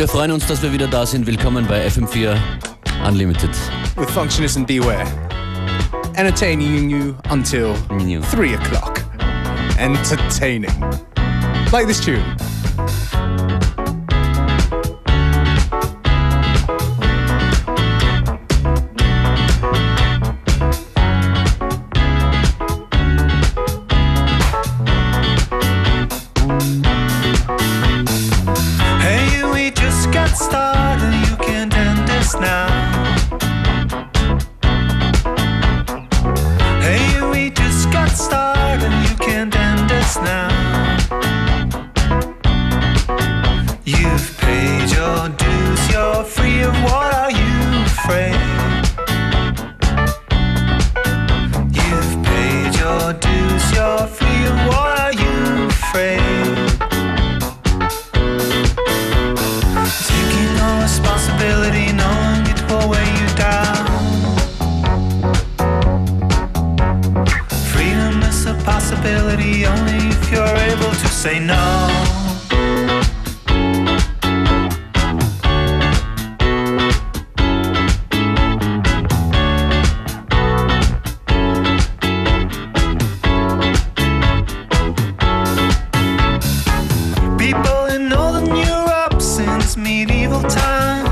wir freuen uns, dass wir wieder da sind. Willkommen bei FM4 Unlimited. With Functionist and Beware. Entertaining you until 3 o'clock. Entertaining. Like this tune. time.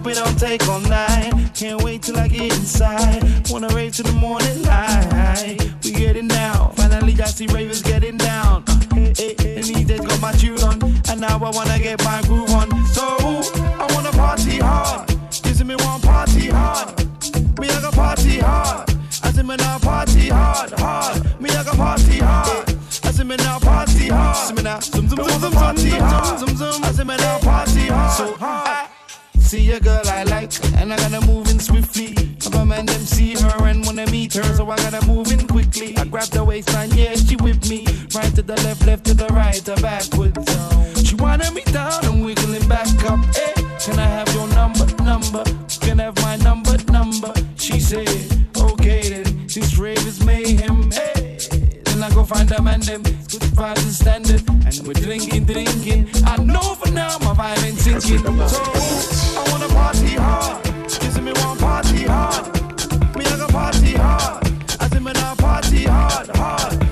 Hope it don't take all night. Can't wait till I get inside. Wanna rave to the morning light. We get it now. Finally, I see ravers getting down. Uh, hey, hey, hey. And these got my tune on, and now I wanna get my groove on. So I wanna party hard. This me one party hard. Me I got party hard. I say me now party hard, hard. Me I got party hard. I say me now party hard. See me now zoom zoom zoom zoom party hard. Zoom zoom. I say me now party hard. See a girl I like, and I gotta move in swiftly. If a man them see her and wanna meet her, so I gotta move in quickly. I grab the waistline, yeah, she with me. Right to the left, left to the right, or backwards. She wanted me down and wiggling back up. Hey, can I have your number, number? Can I have my number, number? She said, okay then. This rave is mayhem. Hey, then I go find them and them. Vibes and standard, and we're drinking, drinking. I know for now my vibe ain't sinking. So hard, hard.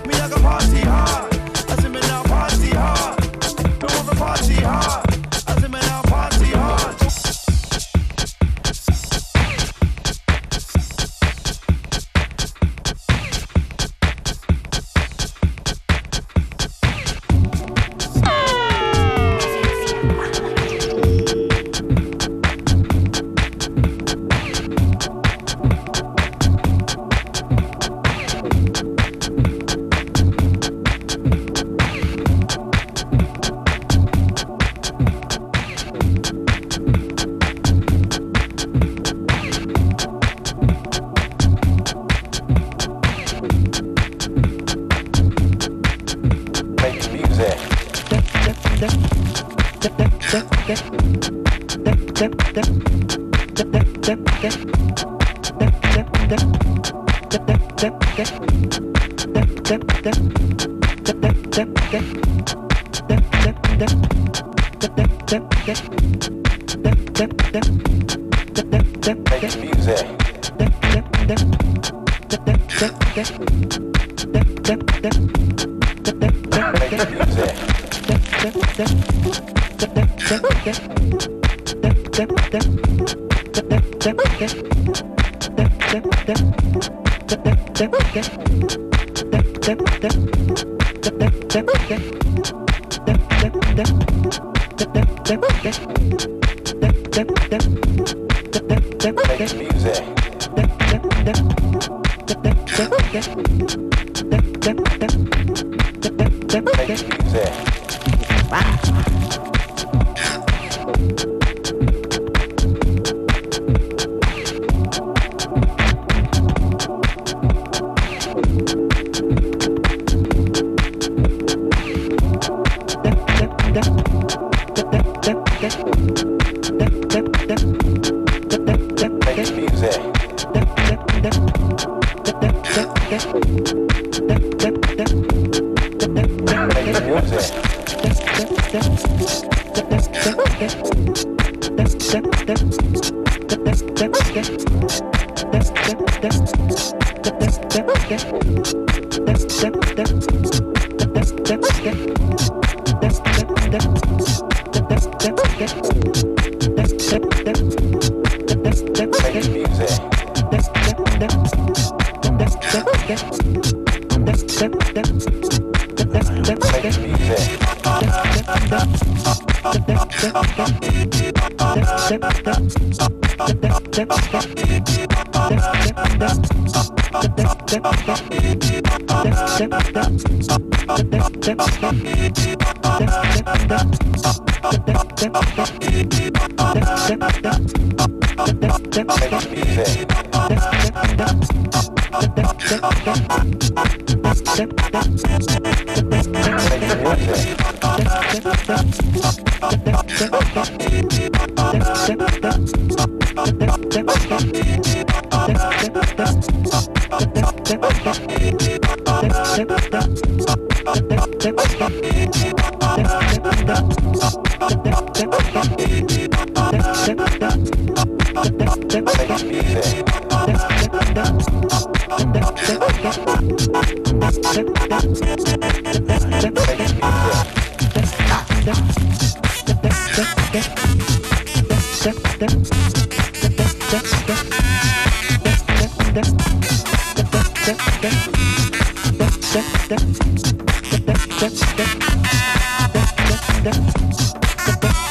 Yeah.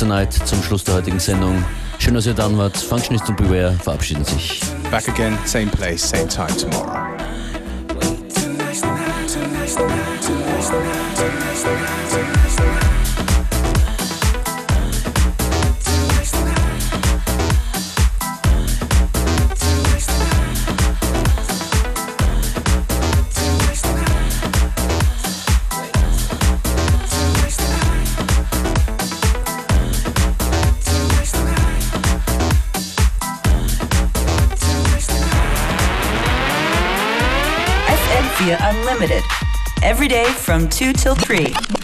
Tonight zum Schluss der heutigen Sendung. Schön, dass ihr da wart. Functionist und Beware verabschieden sich. Back again, same place, same time tomorrow. From 2 till 3.